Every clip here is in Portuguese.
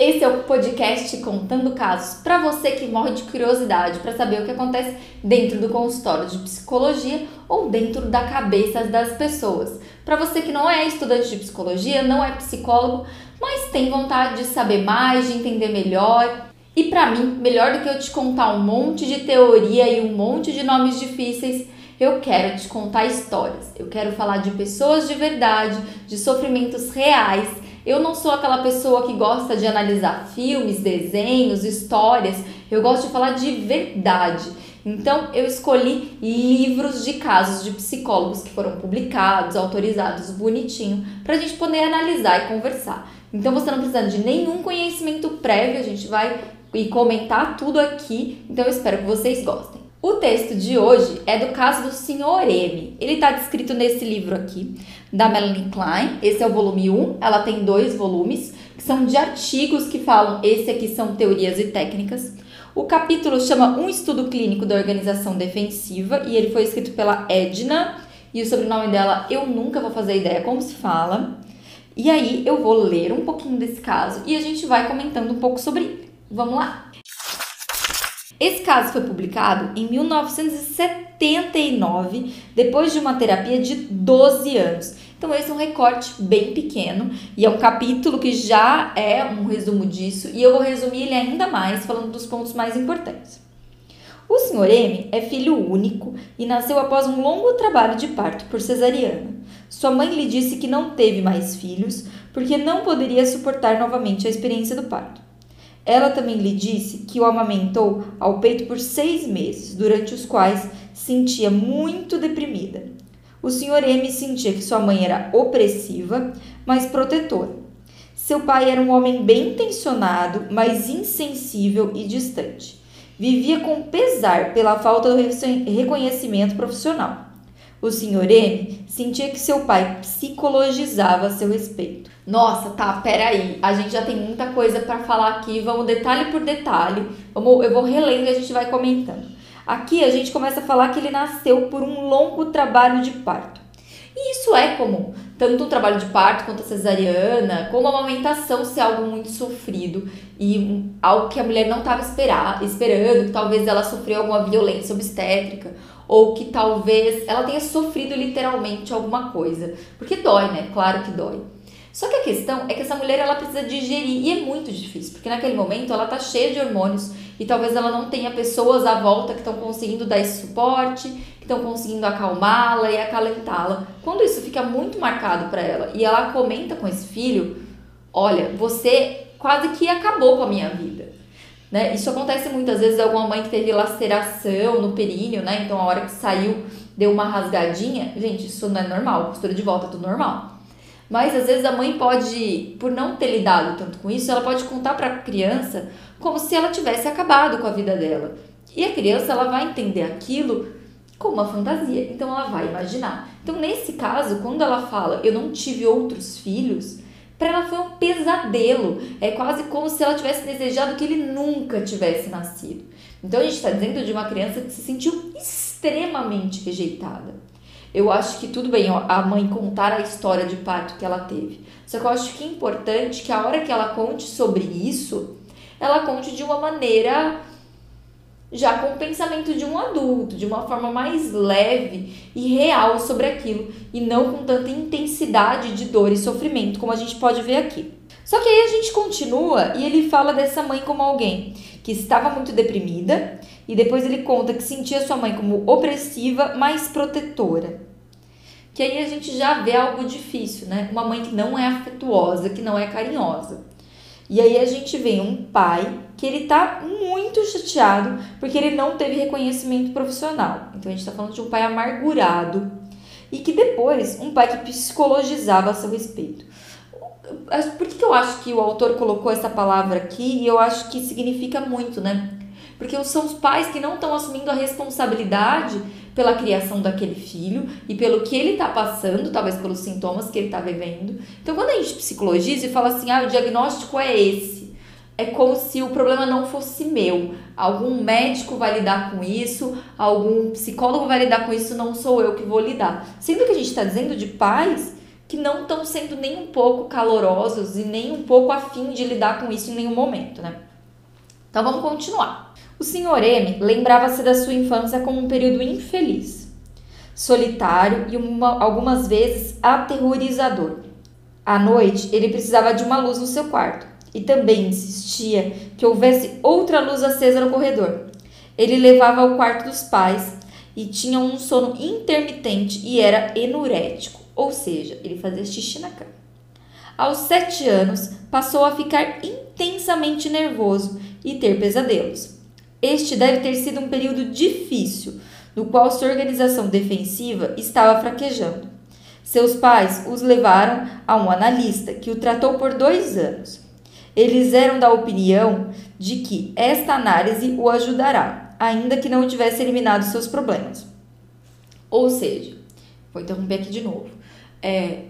Esse é o podcast Contando Casos para você que morre de curiosidade para saber o que acontece dentro do consultório de psicologia ou dentro da cabeça das pessoas. Para você que não é estudante de psicologia, não é psicólogo, mas tem vontade de saber mais, de entender melhor. E para mim, melhor do que eu te contar um monte de teoria e um monte de nomes difíceis, eu quero te contar histórias. Eu quero falar de pessoas de verdade, de sofrimentos reais eu não sou aquela pessoa que gosta de analisar filmes, desenhos, histórias. Eu gosto de falar de verdade. Então, eu escolhi livros de casos de psicólogos que foram publicados, autorizados, bonitinho, para a gente poder analisar e conversar. Então, você não precisa de nenhum conhecimento prévio, a gente vai e comentar tudo aqui. Então, eu espero que vocês gostem. O texto de hoje é do caso do Sr. M. Ele está descrito nesse livro aqui, da Melanie Klein. Esse é o volume 1, ela tem dois volumes, que são de artigos que falam, esse aqui são teorias e técnicas. O capítulo chama Um Estudo Clínico da Organização Defensiva e ele foi escrito pela Edna, e o sobrenome dela eu nunca vou fazer ideia como se fala. E aí eu vou ler um pouquinho desse caso e a gente vai comentando um pouco sobre ele. Vamos lá! Esse caso foi publicado em 1979, depois de uma terapia de 12 anos. Então, esse é um recorte bem pequeno e é um capítulo que já é um resumo disso, e eu vou resumir ele ainda mais, falando dos pontos mais importantes. O Sr. M é filho único e nasceu após um longo trabalho de parto por cesariana. Sua mãe lhe disse que não teve mais filhos porque não poderia suportar novamente a experiência do parto. Ela também lhe disse que o amamentou ao peito por seis meses, durante os quais sentia muito deprimida. O Sr. M sentia que sua mãe era opressiva, mas protetora. Seu pai era um homem bem intencionado, mas insensível e distante. Vivia com pesar pela falta do reconhecimento profissional. O Sr. M sentia que seu pai psicologizava a seu respeito. Nossa, tá, peraí. A gente já tem muita coisa para falar aqui. Vamos detalhe por detalhe. Vamos, eu vou relendo e a gente vai comentando. Aqui a gente começa a falar que ele nasceu por um longo trabalho de parto. E isso é comum, tanto o trabalho de parto quanto a cesariana, como a amamentação ser algo muito sofrido e algo que a mulher não estava esperando, que talvez ela sofreu alguma violência obstétrica ou que talvez ela tenha sofrido literalmente alguma coisa. Porque dói, né? Claro que dói. Só que a questão é que essa mulher ela precisa digerir e é muito difícil, porque naquele momento ela tá cheia de hormônios e talvez ela não tenha pessoas à volta que estão conseguindo dar esse suporte, que estão conseguindo acalmá-la e acalentá-la. Quando isso fica muito marcado para ela e ela comenta com esse filho, olha, você quase que acabou com a minha vida. Né? Isso acontece muitas vezes alguma mãe que teve laceração no períneo, né? Então a hora que saiu deu uma rasgadinha. Gente, isso não é normal, costura de volta é tudo normal. Mas às vezes a mãe pode, por não ter lidado tanto com isso, ela pode contar para a criança como se ela tivesse acabado com a vida dela. E a criança ela vai entender aquilo como uma fantasia, então ela vai imaginar. Então nesse caso, quando ela fala eu não tive outros filhos, para ela foi um pesadelo. É quase como se ela tivesse desejado que ele nunca tivesse nascido. Então a gente está dizendo de uma criança que se sentiu extremamente rejeitada. Eu acho que tudo bem a mãe contar a história de parto que ela teve. Só que eu acho que é importante que a hora que ela conte sobre isso, ela conte de uma maneira já com o pensamento de um adulto, de uma forma mais leve e real sobre aquilo, e não com tanta intensidade de dor e sofrimento, como a gente pode ver aqui. Só que aí a gente continua e ele fala dessa mãe como alguém que estava muito deprimida, e depois ele conta que sentia sua mãe como opressiva, mas protetora. Que aí a gente já vê algo difícil, né? Uma mãe que não é afetuosa, que não é carinhosa. E aí a gente vê um pai que ele tá muito chateado porque ele não teve reconhecimento profissional. Então a gente tá falando de um pai amargurado e que depois um pai que psicologizava a seu respeito. Por que eu acho que o autor colocou essa palavra aqui e eu acho que significa muito, né? Porque são os pais que não estão assumindo a responsabilidade pela criação daquele filho e pelo que ele está passando, talvez pelos sintomas que ele está vivendo. Então, quando a gente psicologiza e fala assim, ah, o diagnóstico é esse, é como se o problema não fosse meu. Algum médico vai lidar com isso, algum psicólogo vai lidar com isso, não sou eu que vou lidar. Sendo que a gente está dizendo de pais que não estão sendo nem um pouco calorosos e nem um pouco afim de lidar com isso em nenhum momento, né? Então vamos continuar. O Sr. M lembrava-se da sua infância como um período infeliz, solitário e uma, algumas vezes aterrorizador. À noite, ele precisava de uma luz no seu quarto e também insistia que houvesse outra luz acesa no corredor. Ele levava ao quarto dos pais e tinha um sono intermitente e era enurético, ou seja, ele fazia xixi na cama. Aos sete anos, passou a ficar intensamente nervoso e ter pesadelos. Este deve ter sido um período difícil, no qual sua organização defensiva estava fraquejando. Seus pais os levaram a um analista que o tratou por dois anos. Eles eram da opinião de que esta análise o ajudará, ainda que não tivesse eliminado seus problemas. Ou seja, vou interromper aqui de novo. É,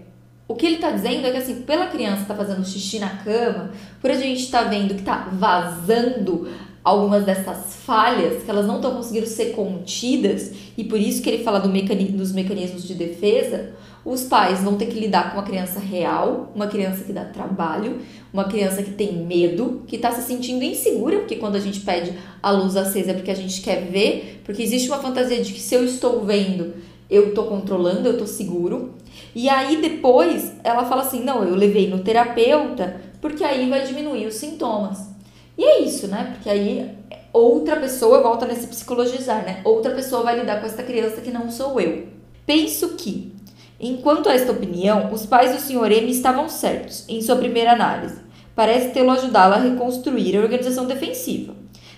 o que ele está dizendo é que, assim, pela criança estar tá fazendo xixi na cama, por a gente estar tá vendo que está vazando algumas dessas falhas, que elas não estão conseguindo ser contidas, e por isso que ele fala do mecani dos mecanismos de defesa, os pais vão ter que lidar com uma criança real, uma criança que dá trabalho, uma criança que tem medo, que está se sentindo insegura, porque quando a gente pede a luz acesa é porque a gente quer ver, porque existe uma fantasia de que se eu estou vendo, eu estou controlando, eu estou seguro. E aí depois ela fala assim: não, eu levei no terapeuta, porque aí vai diminuir os sintomas. E é isso, né? Porque aí outra pessoa volta nesse psicologizar, né? Outra pessoa vai lidar com essa criança que não sou eu. Penso que, enquanto a esta opinião, os pais do Sr. M estavam certos em sua primeira análise. Parece tê-lo ajudá-la a reconstruir a organização defensiva,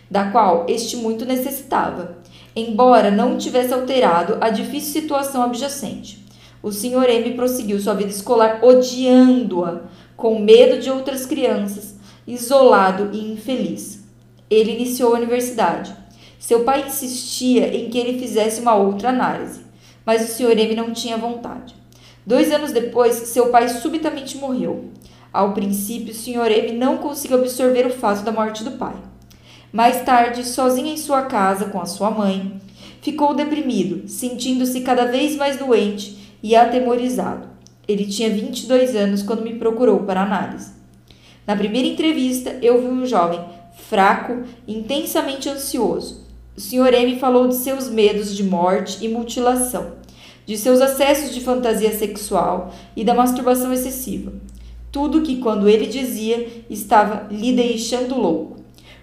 da qual este muito necessitava, embora não tivesse alterado a difícil situação adjacente. O Sr. M prosseguiu sua vida escolar odiando-a, com medo de outras crianças, isolado e infeliz. Ele iniciou a universidade. Seu pai insistia em que ele fizesse uma outra análise, mas o Sr. M não tinha vontade. Dois anos depois, seu pai subitamente morreu. Ao princípio, o Sr. M não conseguiu absorver o fato da morte do pai. Mais tarde, sozinho em sua casa com a sua mãe, ficou deprimido, sentindo-se cada vez mais doente e atemorizado. Ele tinha 22 anos quando me procurou para análise. Na primeira entrevista, eu vi um jovem fraco, intensamente ansioso. O Sr. M falou de seus medos de morte e mutilação, de seus acessos de fantasia sexual e da masturbação excessiva. Tudo que, quando ele dizia, estava lhe deixando louco.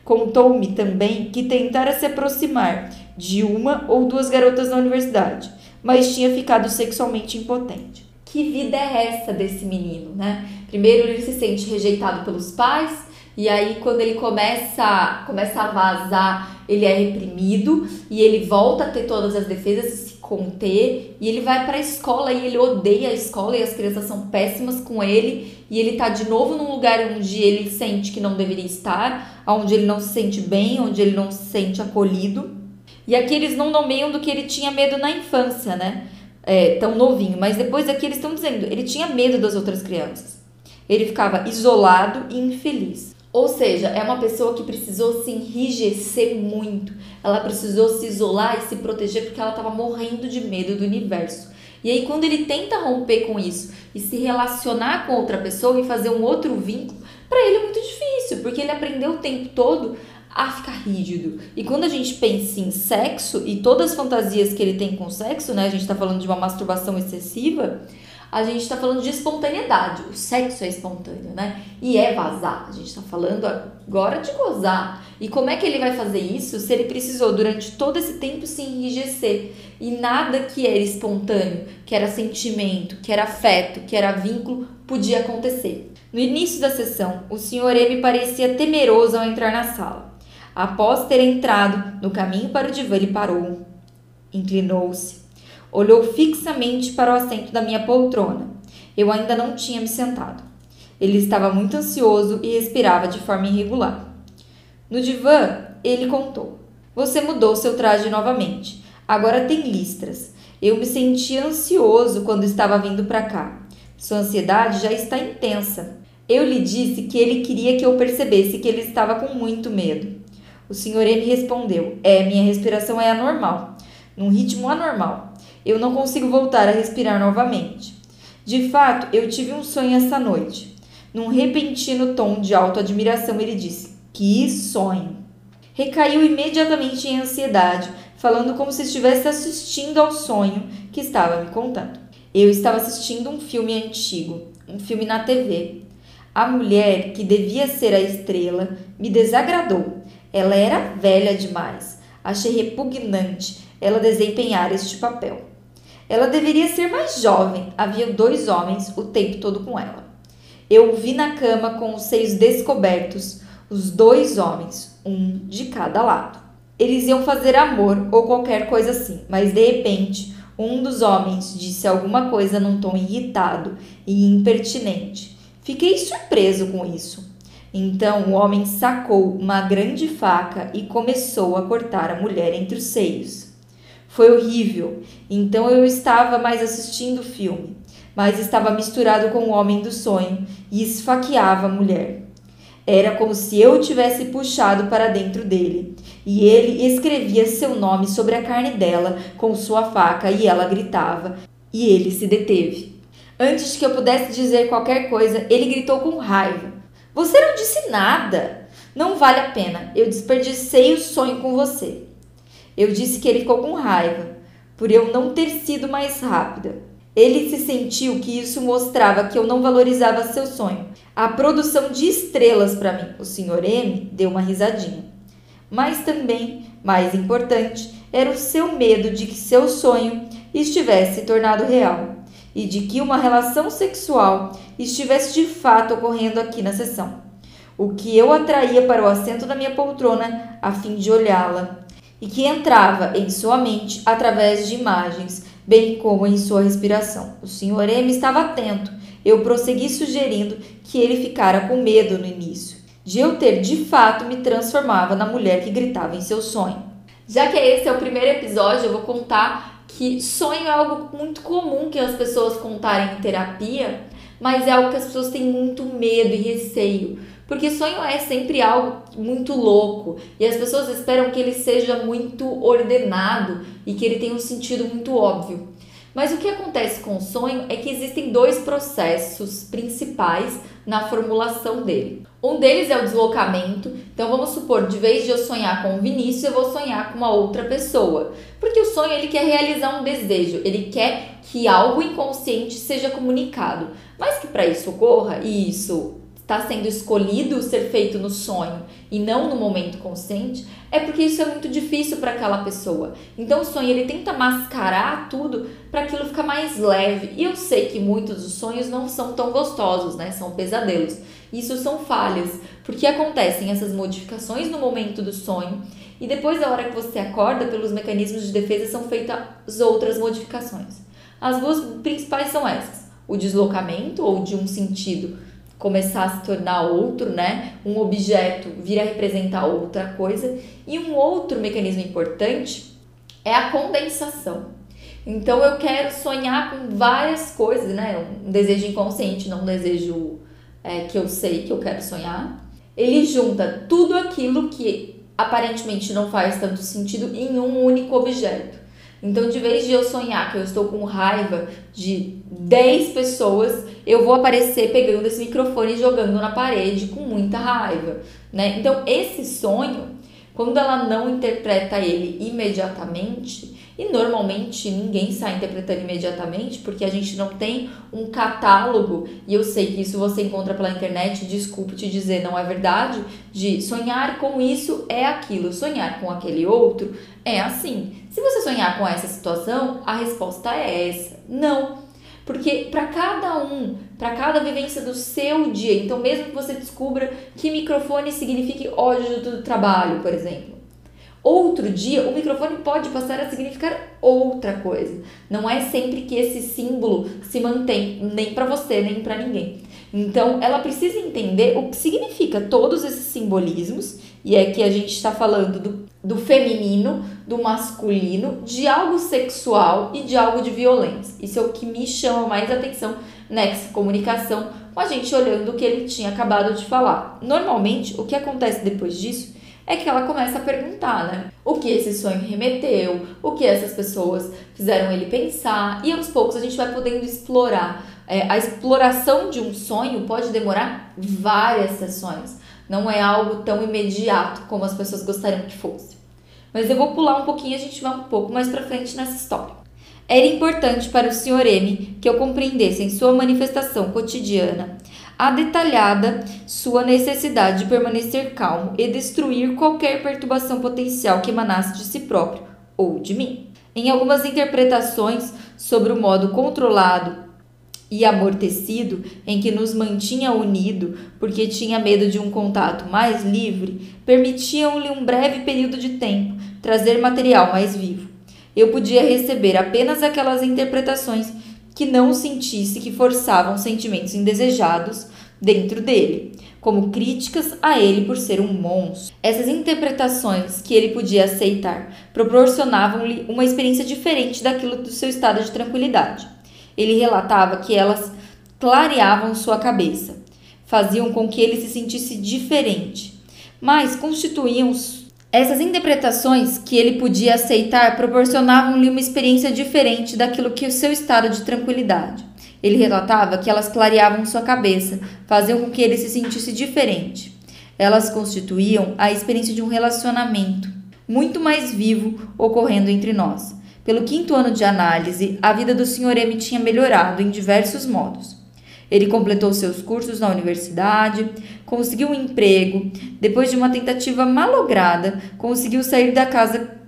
Contou-me também que tentara se aproximar de uma ou duas garotas na universidade, mas tinha ficado sexualmente impotente. Que vida é essa desse menino, né? Primeiro ele se sente rejeitado pelos pais, e aí quando ele começa, começa a vazar, ele é reprimido e ele volta a ter todas as defesas se conter, e ele vai para a escola e ele odeia a escola e as crianças são péssimas com ele, e ele tá de novo num lugar onde ele sente que não deveria estar, onde ele não se sente bem, onde ele não se sente acolhido. E aqui eles não nomeiam do que ele tinha medo na infância, né? É, tão novinho, mas depois aqui eles estão dizendo, ele tinha medo das outras crianças. Ele ficava isolado e infeliz. Ou seja, é uma pessoa que precisou se enrijecer muito. Ela precisou se isolar e se proteger porque ela estava morrendo de medo do universo. E aí, quando ele tenta romper com isso e se relacionar com outra pessoa e fazer um outro vínculo, para ele é muito difícil, porque ele aprendeu o tempo todo a ficar rígido. E quando a gente pensa em sexo e todas as fantasias que ele tem com sexo, né? A gente tá falando de uma masturbação excessiva a gente está falando de espontaneidade. O sexo é espontâneo, né? E é vazar. A gente está falando agora de gozar. E como é que ele vai fazer isso se ele precisou durante todo esse tempo se enrijecer e nada que era espontâneo, que era sentimento, que era afeto, que era vínculo, podia acontecer? No início da sessão, o Sr. M parecia temeroso ao entrar na sala. Após ter entrado no caminho para o divã, ele parou, inclinou-se Olhou fixamente para o assento da minha poltrona. Eu ainda não tinha me sentado. Ele estava muito ansioso e respirava de forma irregular. No divã, ele contou: Você mudou seu traje novamente. Agora tem listras. Eu me sentia ansioso quando estava vindo para cá. Sua ansiedade já está intensa. Eu lhe disse que ele queria que eu percebesse que ele estava com muito medo. O senhor M respondeu: É, minha respiração é anormal, num ritmo anormal. Eu não consigo voltar a respirar novamente. De fato, eu tive um sonho essa noite. Num repentino tom de autoadmiração, ele disse: Que sonho! Recaiu imediatamente em ansiedade, falando como se estivesse assistindo ao sonho que estava me contando. Eu estava assistindo um filme antigo, um filme na TV. A mulher, que devia ser a estrela, me desagradou. Ela era velha demais. Achei repugnante ela desempenhar este papel. Ela deveria ser mais jovem. Havia dois homens o tempo todo com ela. Eu o vi na cama com os seios descobertos, os dois homens, um de cada lado. Eles iam fazer amor ou qualquer coisa assim, mas de repente um dos homens disse alguma coisa num tom irritado e impertinente. Fiquei surpreso com isso. Então o homem sacou uma grande faca e começou a cortar a mulher entre os seios. Foi horrível. Então eu estava mais assistindo o filme, mas estava misturado com o homem do sonho e esfaqueava a mulher. Era como se eu tivesse puxado para dentro dele, e ele escrevia seu nome sobre a carne dela com sua faca e ela gritava, e ele se deteve. Antes que eu pudesse dizer qualquer coisa, ele gritou com raiva: Você não disse nada! Não vale a pena, eu desperdicei o sonho com você. Eu disse que ele ficou com raiva por eu não ter sido mais rápida. Ele se sentiu que isso mostrava que eu não valorizava seu sonho. A produção de estrelas para mim. O Sr. M deu uma risadinha. Mas também, mais importante, era o seu medo de que seu sonho estivesse tornado real e de que uma relação sexual estivesse de fato ocorrendo aqui na sessão. O que eu atraía para o assento da minha poltrona a fim de olhá-la e que entrava em sua mente através de imagens, bem como em sua respiração. O Sr. M estava atento. Eu prossegui sugerindo que ele ficara com medo no início, de eu ter de fato me transformava na mulher que gritava em seu sonho. Já que esse é o primeiro episódio, eu vou contar que sonho é algo muito comum que as pessoas contarem em terapia, mas é algo que as pessoas têm muito medo e receio. Porque sonho é sempre algo muito louco e as pessoas esperam que ele seja muito ordenado e que ele tenha um sentido muito óbvio. Mas o que acontece com o sonho é que existem dois processos principais na formulação dele. Um deles é o deslocamento. Então vamos supor, de vez de eu sonhar com o Vinícius, eu vou sonhar com uma outra pessoa. Porque o sonho ele quer realizar um desejo, ele quer que algo inconsciente seja comunicado. Mas que para isso ocorra, e isso está sendo escolhido ser feito no sonho e não no momento consciente, é porque isso é muito difícil para aquela pessoa. Então o sonho ele tenta mascarar tudo para aquilo ficar mais leve. E eu sei que muitos dos sonhos não são tão gostosos, né? São pesadelos. Isso são falhas, porque acontecem essas modificações no momento do sonho e depois da hora que você acorda, pelos mecanismos de defesa são feitas outras modificações. As duas principais são essas: o deslocamento ou de um sentido começar a se tornar outro, né? Um objeto vir a representar outra coisa. E um outro mecanismo importante é a condensação. Então eu quero sonhar com várias coisas, né? Um desejo inconsciente, não um desejo é, que eu sei que eu quero sonhar. Ele junta tudo aquilo que aparentemente não faz tanto sentido em um único objeto. Então, de vez de eu sonhar que eu estou com raiva de 10 pessoas, eu vou aparecer pegando esse microfone e jogando na parede com muita raiva, né? Então, esse sonho, quando ela não interpreta ele imediatamente, e normalmente ninguém sai interpretando imediatamente, porque a gente não tem um catálogo, e eu sei que isso você encontra pela internet, desculpe te dizer, não é verdade, de sonhar com isso é aquilo, sonhar com aquele outro é assim. Se você sonhar com essa situação, a resposta é essa. Não. Porque para cada um, para cada vivência do seu dia, então mesmo que você descubra que microfone signifique ódio do trabalho, por exemplo, Outro dia, o microfone pode passar a significar outra coisa. Não é sempre que esse símbolo se mantém, nem para você, nem para ninguém. Então, ela precisa entender o que significa todos esses simbolismos, e é que a gente está falando do, do feminino, do masculino, de algo sexual e de algo de violência. Isso é o que me chama mais atenção nessa comunicação, com a gente olhando o que ele tinha acabado de falar. Normalmente, o que acontece depois disso é que ela começa a perguntar, né? O que esse sonho remeteu, o que essas pessoas fizeram ele pensar, e aos poucos a gente vai podendo explorar É, a exploração de um sonho pode demorar várias sessões. Não é algo tão imediato como as pessoas gostariam que fosse. Mas eu vou pular um pouquinho e a gente vai um pouco mais para frente nessa história. Era importante para o Sr. M que eu compreendesse em sua manifestação cotidiana a detalhada sua necessidade de permanecer calmo e destruir qualquer perturbação potencial que emanasse de si próprio ou de mim. Em algumas interpretações sobre o modo controlado e amortecido em que nos mantinha unido porque tinha medo de um contato mais livre, permitiam-lhe um breve período de tempo trazer material mais vivo. Eu podia receber apenas aquelas interpretações que não sentisse que forçavam sentimentos indesejados dentro dele, como críticas a ele por ser um monstro. Essas interpretações que ele podia aceitar proporcionavam-lhe uma experiência diferente daquilo do seu estado de tranquilidade. Ele relatava que elas clareavam sua cabeça, faziam com que ele se sentisse diferente, mas constituíam essas interpretações que ele podia aceitar proporcionavam-lhe uma experiência diferente daquilo que o seu estado de tranquilidade. Ele relatava que elas clareavam sua cabeça, faziam com que ele se sentisse diferente. Elas constituíam a experiência de um relacionamento muito mais vivo ocorrendo entre nós. Pelo quinto ano de análise, a vida do Sr. M tinha melhorado em diversos modos. Ele completou seus cursos na universidade, conseguiu um emprego, depois de uma tentativa malograda, conseguiu sair da casa.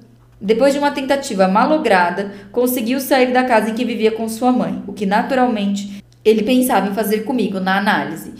Depois de uma tentativa malograda, conseguiu sair da casa em que vivia com sua mãe, o que naturalmente ele pensava em fazer comigo na análise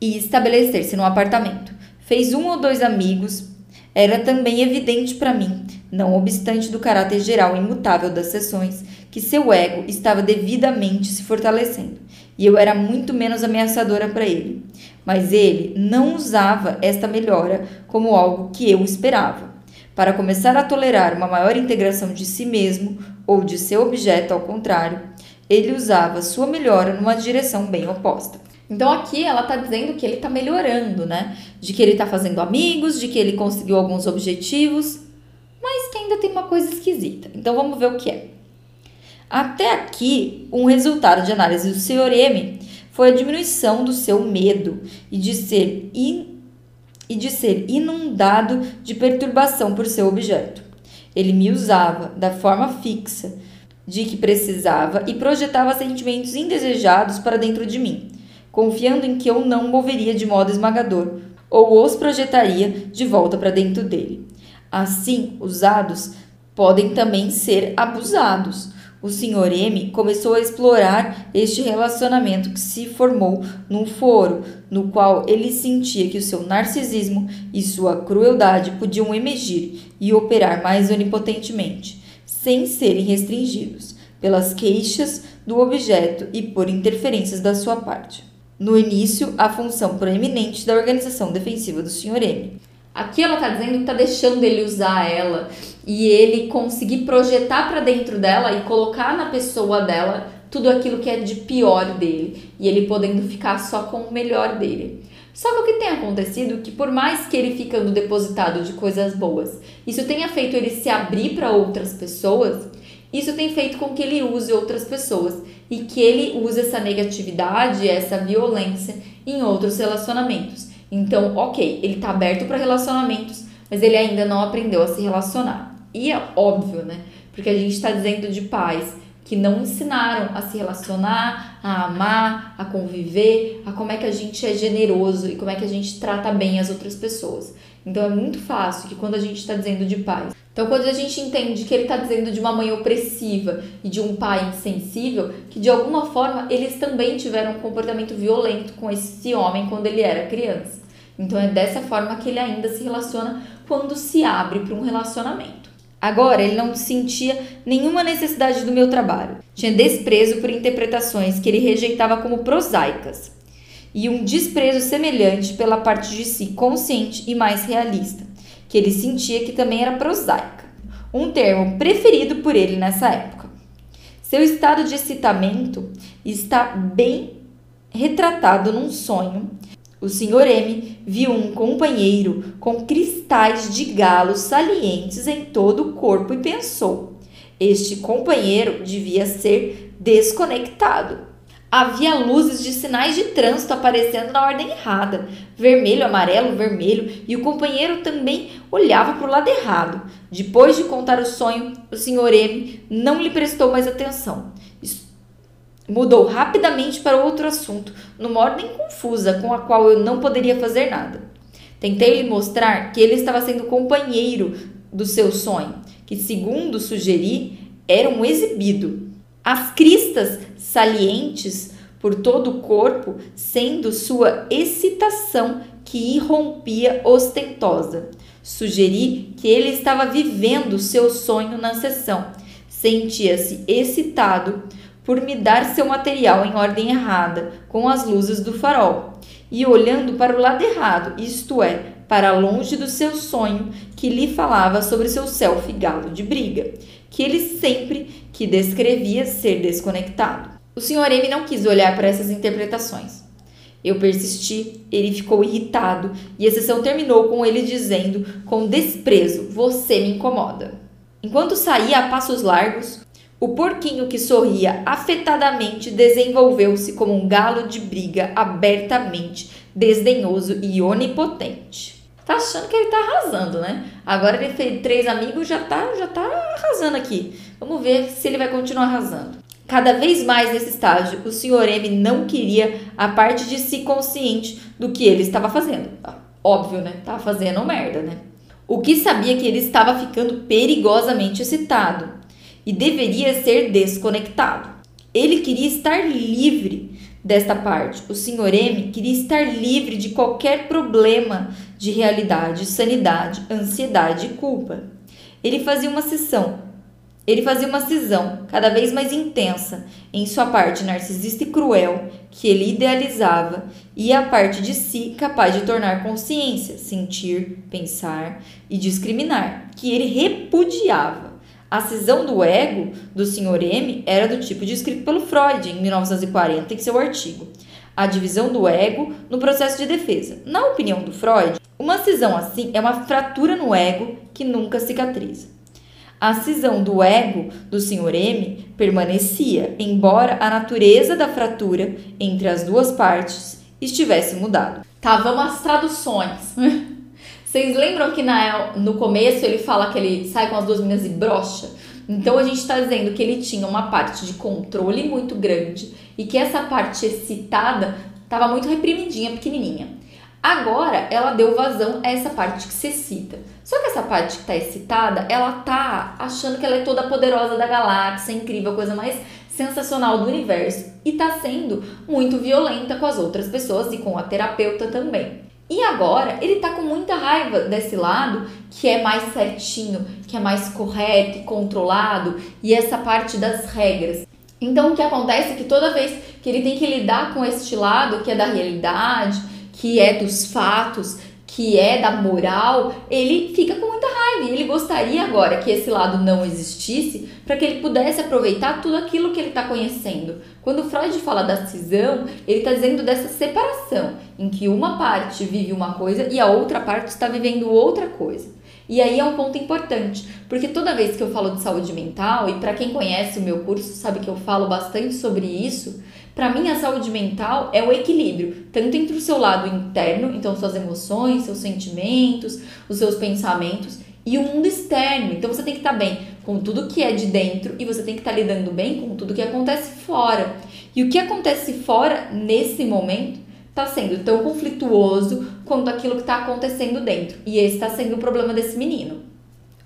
e estabelecer-se no apartamento. Fez um ou dois amigos, era também evidente para mim, não obstante do caráter geral imutável das sessões, que seu ego estava devidamente se fortalecendo, e eu era muito menos ameaçadora para ele. Mas ele não usava esta melhora como algo que eu esperava. Para começar a tolerar uma maior integração de si mesmo ou de seu objeto, ao contrário, ele usava sua melhora numa direção bem oposta. Então aqui ela está dizendo que ele está melhorando, né? De que ele está fazendo amigos, de que ele conseguiu alguns objetivos, ainda tem uma coisa esquisita. Então vamos ver o que é. Até aqui, um resultado de análise do Sr. M foi a diminuição do seu medo e de ser in, e de ser inundado de perturbação por seu objeto. Ele me usava da forma fixa de que precisava e projetava sentimentos indesejados para dentro de mim confiando em que eu não moveria de modo esmagador ou os projetaria de volta para dentro dele. Assim, usados podem também ser abusados. O Sr. M começou a explorar este relacionamento que se formou num foro no qual ele sentia que o seu narcisismo e sua crueldade podiam emergir e operar mais onipotentemente, sem serem restringidos pelas queixas do objeto e por interferências da sua parte no início a função proeminente da organização defensiva do Sr. M. Aqui ela está dizendo que está deixando ele usar ela e ele conseguir projetar para dentro dela e colocar na pessoa dela tudo aquilo que é de pior dele e ele podendo ficar só com o melhor dele. Só que o que tem acontecido é que por mais que ele ficando depositado de coisas boas, isso tenha feito ele se abrir para outras pessoas, isso tem feito com que ele use outras pessoas e que ele use essa negatividade, essa violência em outros relacionamentos. Então, ok, ele está aberto para relacionamentos, mas ele ainda não aprendeu a se relacionar. E é óbvio, né? Porque a gente está dizendo de pais que não ensinaram a se relacionar, a amar, a conviver, a como é que a gente é generoso e como é que a gente trata bem as outras pessoas. Então é muito fácil que quando a gente está dizendo de pais então, quando a gente entende que ele está dizendo de uma mãe opressiva e de um pai insensível, que de alguma forma eles também tiveram um comportamento violento com esse homem quando ele era criança. Então, é dessa forma que ele ainda se relaciona quando se abre para um relacionamento. Agora, ele não sentia nenhuma necessidade do meu trabalho. Tinha desprezo por interpretações que ele rejeitava como prosaicas e um desprezo semelhante pela parte de si consciente e mais realista que ele sentia que também era prosaica, um termo preferido por ele nessa época. Seu estado de excitamento está bem retratado num sonho. O Sr. M viu um companheiro com cristais de galo salientes em todo o corpo e pensou: este companheiro devia ser desconectado. Havia luzes de sinais de trânsito aparecendo na ordem errada, vermelho, amarelo, vermelho, e o companheiro também olhava para o lado errado. Depois de contar o sonho, o Sr. M não lhe prestou mais atenção. Mudou rapidamente para outro assunto, numa ordem confusa com a qual eu não poderia fazer nada. Tentei lhe mostrar que ele estava sendo companheiro do seu sonho, que, segundo sugeri, era um exibido. As cristas salientes por todo o corpo, sendo sua excitação que irrompia ostentosa. Sugeri que ele estava vivendo seu sonho na sessão. Sentia-se excitado por me dar seu material em ordem errada, com as luzes do farol, e olhando para o lado errado, isto é, para longe do seu sonho que lhe falava sobre seu selfie galo de briga, que ele sempre que descrevia ser desconectado. O Sr. M não quis olhar para essas interpretações. Eu persisti, ele ficou irritado e a sessão terminou com ele dizendo com desprezo: Você me incomoda. Enquanto saía a passos largos, o porquinho que sorria afetadamente desenvolveu-se como um galo de briga abertamente desdenhoso e onipotente. Tá achando que ele tá arrasando, né? Agora ele fez três amigos, já tá, já tá arrasando aqui. Vamos ver se ele vai continuar arrasando. Cada vez mais nesse estágio, o Sr. M não queria a parte de si consciente do que ele estava fazendo. Óbvio, né? Tava fazendo merda, né? O que sabia que ele estava ficando perigosamente excitado e deveria ser desconectado. Ele queria estar livre desta parte. O Sr. M queria estar livre de qualquer problema de realidade, sanidade, ansiedade e culpa. Ele fazia uma sessão ele fazia uma cisão cada vez mais intensa em sua parte narcisista e cruel, que ele idealizava, e a parte de si capaz de tornar consciência, sentir, pensar e discriminar, que ele repudiava. A cisão do ego do Sr. M era do tipo descrito pelo Freud em 1940 em seu artigo A divisão do ego no processo de defesa. Na opinião do Freud, uma cisão assim é uma fratura no ego que nunca cicatriza. A cisão do ego do Sr. M permanecia, embora a natureza da fratura entre as duas partes estivesse mudado. Tá, vamos às traduções. Vocês lembram que na, no começo ele fala que ele sai com as duas meninas e brocha? Então a gente está dizendo que ele tinha uma parte de controle muito grande e que essa parte excitada estava muito reprimidinha, pequenininha. Agora ela deu vazão a essa parte que se excita. Só que essa parte que está excitada, ela tá achando que ela é toda poderosa da galáxia, incrível, coisa mais sensacional do universo e tá sendo muito violenta com as outras pessoas e com a terapeuta também. E agora ele tá com muita raiva desse lado que é mais certinho, que é mais correto e controlado e essa parte das regras. Então o que acontece é que toda vez que ele tem que lidar com este lado que é da realidade, que é dos fatos, que é da moral, ele fica com muita raiva. Ele gostaria agora que esse lado não existisse para que ele pudesse aproveitar tudo aquilo que ele está conhecendo. Quando Freud fala da cisão, ele está dizendo dessa separação, em que uma parte vive uma coisa e a outra parte está vivendo outra coisa. E aí é um ponto importante, porque toda vez que eu falo de saúde mental, e para quem conhece o meu curso sabe que eu falo bastante sobre isso, para mim, a saúde mental é o equilíbrio, tanto entre o seu lado interno, então suas emoções, seus sentimentos, os seus pensamentos, e o mundo externo. Então você tem que estar tá bem com tudo que é de dentro e você tem que estar tá lidando bem com tudo que acontece fora. E o que acontece fora nesse momento está sendo tão conflituoso quanto aquilo que está acontecendo dentro. E esse está sendo o problema desse menino.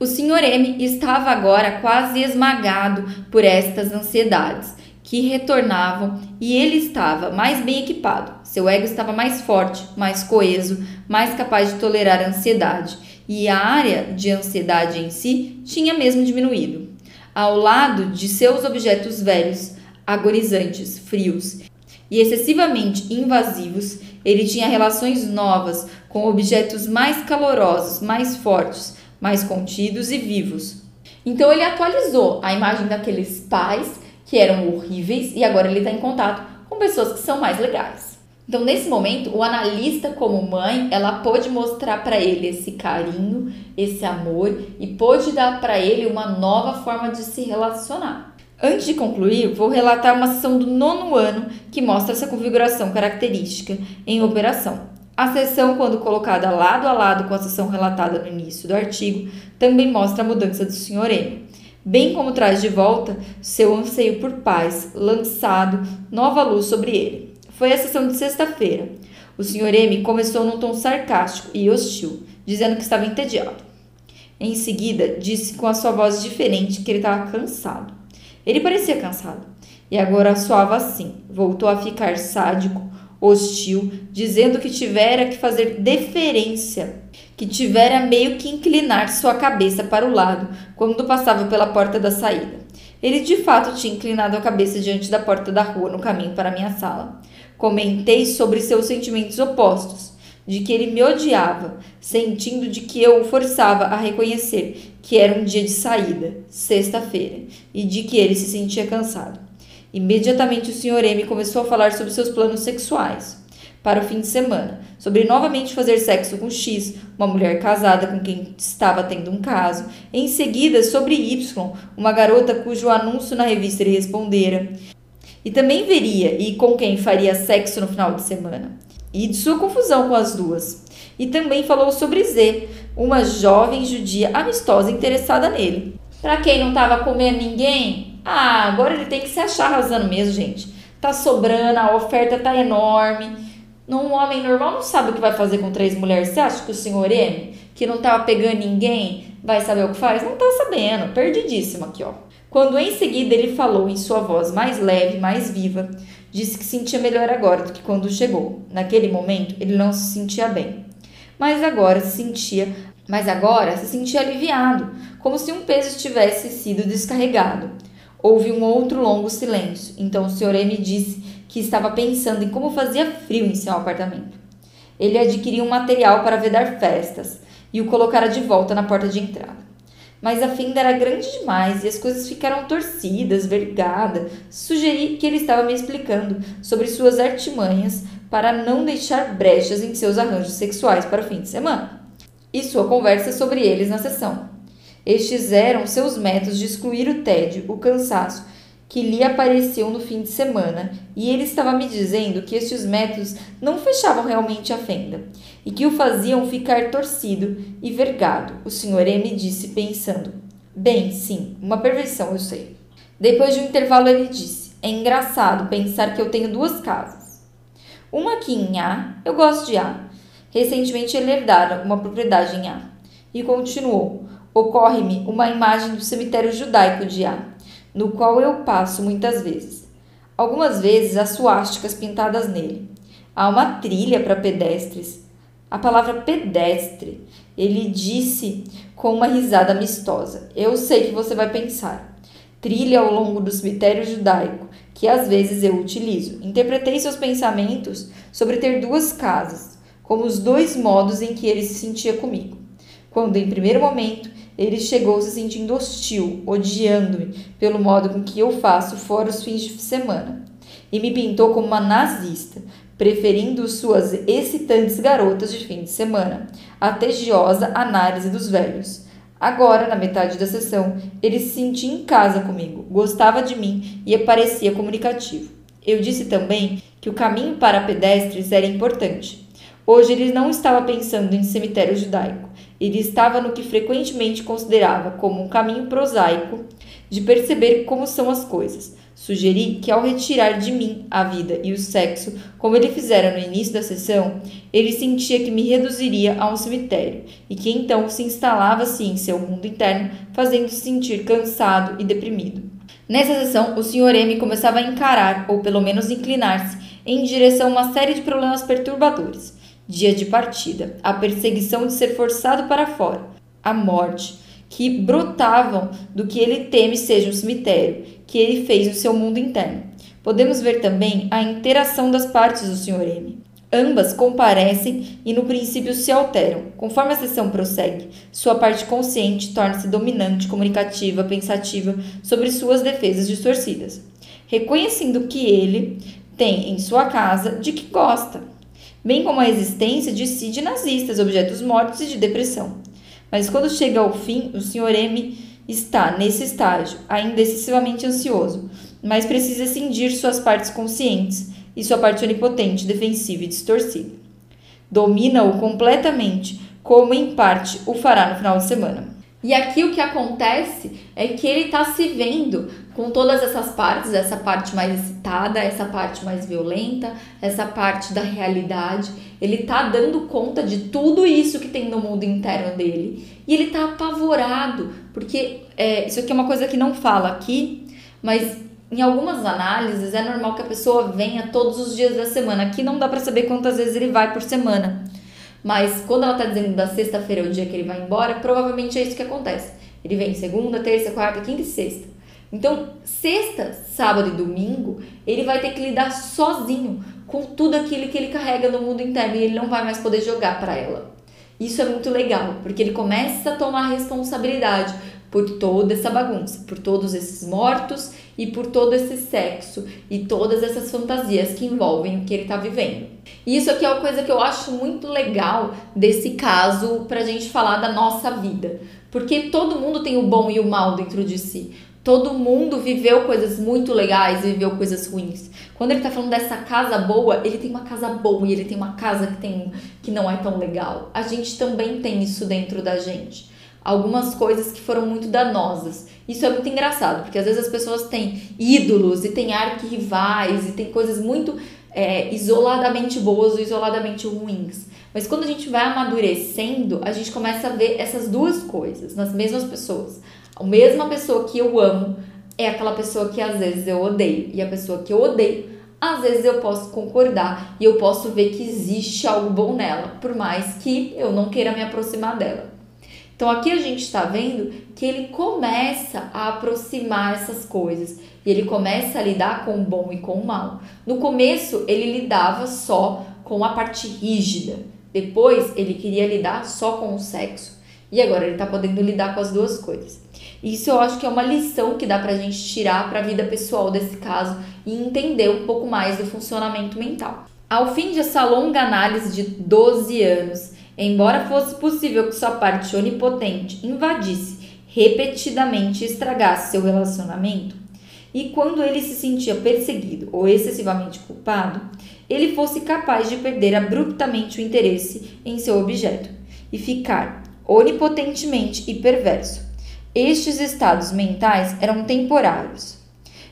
O Sr. M estava agora quase esmagado por estas ansiedades que retornavam e ele estava mais bem equipado. Seu ego estava mais forte, mais coeso, mais capaz de tolerar a ansiedade, e a área de ansiedade em si tinha mesmo diminuído. Ao lado de seus objetos velhos, agonizantes, frios e excessivamente invasivos, ele tinha relações novas com objetos mais calorosos, mais fortes, mais contidos e vivos. Então ele atualizou a imagem daqueles pais que eram horríveis e agora ele está em contato com pessoas que são mais legais. Então, nesse momento, o analista, como mãe, ela pôde mostrar para ele esse carinho, esse amor e pôde dar para ele uma nova forma de se relacionar. Antes de concluir, vou relatar uma sessão do nono ano que mostra essa configuração característica em operação. A sessão, quando colocada lado a lado com a sessão relatada no início do artigo, também mostra a mudança do Sr. M, bem como traz de volta seu anseio por paz, lançado nova luz sobre ele. Foi a sessão de sexta-feira. O Sr. M começou num tom sarcástico e hostil, dizendo que estava entediado. Em seguida, disse com a sua voz diferente que ele estava cansado. Ele parecia cansado e agora soava assim. Voltou a ficar sádico, hostil, dizendo que tivera que fazer deferência, que tivera meio que inclinar sua cabeça para o lado quando passava pela porta da saída. Ele de fato tinha inclinado a cabeça diante da porta da rua no caminho para minha sala. Comentei sobre seus sentimentos opostos, de que ele me odiava, sentindo de que eu o forçava a reconhecer que era um dia de saída, sexta-feira, e de que ele se sentia cansado. Imediatamente o Sr. M começou a falar sobre seus planos sexuais para o fim de semana, sobre novamente fazer sexo com X, uma mulher casada com quem estava tendo um caso, em seguida sobre Y, uma garota cujo anúncio na revista ele respondera, e também veria e com quem faria sexo no final de semana, e de sua confusão com as duas. E também falou sobre Z, uma jovem judia amistosa interessada nele. Para quem não estava comendo ninguém, ah, agora ele tem que se achar arrasando mesmo, gente. Tá sobrando, a oferta tá enorme. Um homem normal não sabe o que vai fazer com três mulheres. Você acha que o senhor M, que não tava pegando ninguém, vai saber o que faz? Não tá sabendo. Perdidíssimo aqui, ó. Quando em seguida ele falou em sua voz mais leve, mais viva, disse que sentia melhor agora do que quando chegou. Naquele momento, ele não se sentia bem mas agora se sentia, mas agora se sentia aliviado, como se um peso tivesse sido descarregado. Houve um outro longo silêncio. Então o Sr. M disse que estava pensando em como fazia frio em seu apartamento. Ele adquiriu um material para vedar festas e o colocara de volta na porta de entrada. Mas a fenda era grande demais e as coisas ficaram torcidas, vergadas. Sugeri que ele estava me explicando sobre suas artimanhas para não deixar brechas em seus arranjos sexuais para o fim de semana, e sua conversa sobre eles na sessão. Estes eram seus métodos de excluir o tédio, o cansaço que lhe apareciam no fim de semana, e ele estava me dizendo que estes métodos não fechavam realmente a fenda e que o faziam ficar torcido e vergado. O Sr. M disse, pensando: Bem, sim, uma perversão, eu sei. Depois de um intervalo, ele disse: É engraçado pensar que eu tenho duas casas. Uma aqui em A, eu gosto de A. Recentemente ele herdara uma propriedade em A. E continuou: Ocorre-me uma imagem do cemitério judaico de A, no qual eu passo muitas vezes. Algumas vezes há suásticas pintadas nele. Há uma trilha para pedestres. A palavra pedestre, ele disse com uma risada amistosa. Eu sei que você vai pensar. Trilha ao longo do cemitério judaico que às vezes eu utilizo. Interpretei seus pensamentos sobre ter duas casas, como os dois modos em que ele se sentia comigo. Quando, em primeiro momento, ele chegou se sentindo hostil, odiando-me pelo modo com que eu faço fora os fins de semana, e me pintou como uma nazista, preferindo suas excitantes garotas de fim de semana, a tegiosa análise dos velhos, Agora, na metade da sessão, ele se sentia em casa comigo, gostava de mim e parecia comunicativo. Eu disse também que o caminho para pedestres era importante. Hoje ele não estava pensando em cemitério judaico, ele estava no que frequentemente considerava como um caminho prosaico de perceber como são as coisas, Sugeri que, ao retirar de mim a vida e o sexo, como ele fizera no início da sessão, ele sentia que me reduziria a um cemitério e que então se instalava-se em seu mundo interno, fazendo-se sentir cansado e deprimido. Nessa sessão, o Sr. M começava a encarar, ou pelo menos inclinar-se, em direção a uma série de problemas perturbadores. Dia de partida, a perseguição de ser forçado para fora, a morte, que brotavam do que ele teme seja um cemitério, que ele fez no seu mundo interno. Podemos ver também a interação das partes do Sr. M. Ambas comparecem e no princípio se alteram. Conforme a sessão prossegue, sua parte consciente torna-se dominante, comunicativa, pensativa sobre suas defesas distorcidas, reconhecendo que ele tem em sua casa de que gosta, bem como a existência de si de nazistas, objetos mortos e de depressão. Mas quando chega ao fim, o Sr. M está, nesse estágio, ainda excessivamente ansioso, mas precisa cindir suas partes conscientes e sua parte onipotente, defensiva e distorcida. Domina-o completamente, como em parte o fará no final de semana. E aqui o que acontece é que ele está se vendo com todas essas partes, essa parte mais excitada, essa parte mais violenta, essa parte da realidade. Ele está dando conta de tudo isso que tem no mundo interno dele. E ele está apavorado, porque é, isso aqui é uma coisa que não fala aqui, mas em algumas análises é normal que a pessoa venha todos os dias da semana. Aqui não dá para saber quantas vezes ele vai por semana. Mas quando ela tá dizendo da sexta-feira é o dia que ele vai embora, provavelmente é isso que acontece. Ele vem segunda, terça, quarta, quinta e sexta. Então, sexta, sábado e domingo, ele vai ter que lidar sozinho com tudo aquilo que ele carrega no mundo interno e ele não vai mais poder jogar para ela. Isso é muito legal, porque ele começa a tomar responsabilidade por toda essa bagunça, por todos esses mortos e por todo esse sexo e todas essas fantasias que envolvem o que ele está vivendo. E isso aqui é uma coisa que eu acho muito legal desse caso para a gente falar da nossa vida, porque todo mundo tem o bom e o mal dentro de si. Todo mundo viveu coisas muito legais e viveu coisas ruins. Quando ele tá falando dessa casa boa, ele tem uma casa boa e ele tem uma casa que tem que não é tão legal. A gente também tem isso dentro da gente algumas coisas que foram muito danosas. Isso é muito engraçado, porque às vezes as pessoas têm ídolos e têm arquirrivais e tem coisas muito é, isoladamente boas ou isoladamente ruins. Mas quando a gente vai amadurecendo, a gente começa a ver essas duas coisas nas mesmas pessoas. A mesma pessoa que eu amo é aquela pessoa que às vezes eu odeio. E a pessoa que eu odeio, às vezes eu posso concordar e eu posso ver que existe algo bom nela, por mais que eu não queira me aproximar dela. Então aqui a gente está vendo que ele começa a aproximar essas coisas e ele começa a lidar com o bom e com o mal. No começo ele lidava só com a parte rígida, depois ele queria lidar só com o sexo e agora ele está podendo lidar com as duas coisas. Isso eu acho que é uma lição que dá pra gente tirar para a vida pessoal desse caso e entender um pouco mais do funcionamento mental. Ao fim dessa longa análise de 12 anos, Embora fosse possível que sua parte onipotente invadisse repetidamente e estragasse seu relacionamento, e quando ele se sentia perseguido ou excessivamente culpado, ele fosse capaz de perder abruptamente o interesse em seu objeto e ficar onipotentemente e perverso. Estes estados mentais eram temporários.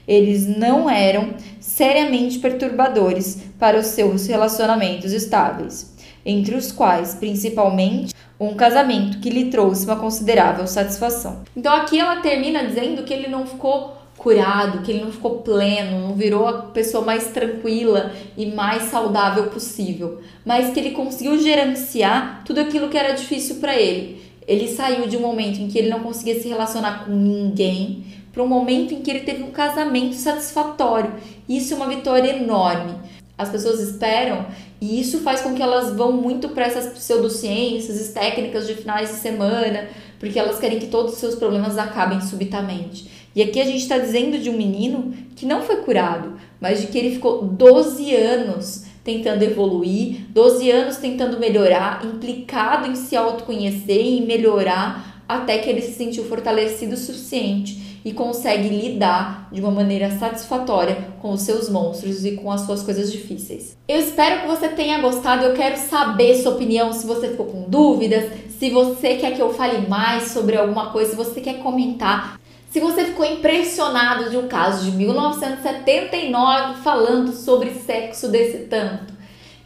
Eles não eram seriamente perturbadores para os seus relacionamentos estáveis entre os quais, principalmente, um casamento que lhe trouxe uma considerável satisfação. Então aqui ela termina dizendo que ele não ficou curado, que ele não ficou pleno, não virou a pessoa mais tranquila e mais saudável possível, mas que ele conseguiu gerenciar tudo aquilo que era difícil para ele. Ele saiu de um momento em que ele não conseguia se relacionar com ninguém para um momento em que ele teve um casamento satisfatório. Isso é uma vitória enorme. As pessoas esperam e isso faz com que elas vão muito para essas pseudociências, técnicas de finais de semana, porque elas querem que todos os seus problemas acabem subitamente. E aqui a gente está dizendo de um menino que não foi curado, mas de que ele ficou 12 anos tentando evoluir, 12 anos tentando melhorar, implicado em se autoconhecer e melhorar até que ele se sentiu fortalecido o suficiente e consegue lidar de uma maneira satisfatória com os seus monstros e com as suas coisas difíceis. Eu espero que você tenha gostado. Eu quero saber sua opinião, se você ficou com dúvidas, se você quer que eu fale mais sobre alguma coisa, se você quer comentar. Se você ficou impressionado de um caso de 1979 falando sobre sexo desse tanto,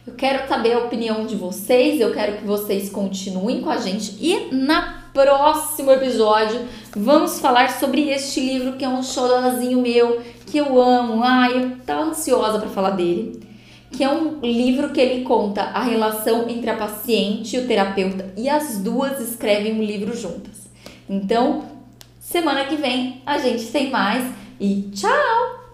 eu quero saber a opinião de vocês, eu quero que vocês continuem com a gente e na próximo episódio vamos falar sobre este livro que é um chorazinho meu, que eu amo. Ai, eu tô ansiosa para falar dele. Que é um livro que ele conta a relação entre a paciente e o terapeuta e as duas escrevem um livro juntas. Então, semana que vem a gente tem mais e tchau!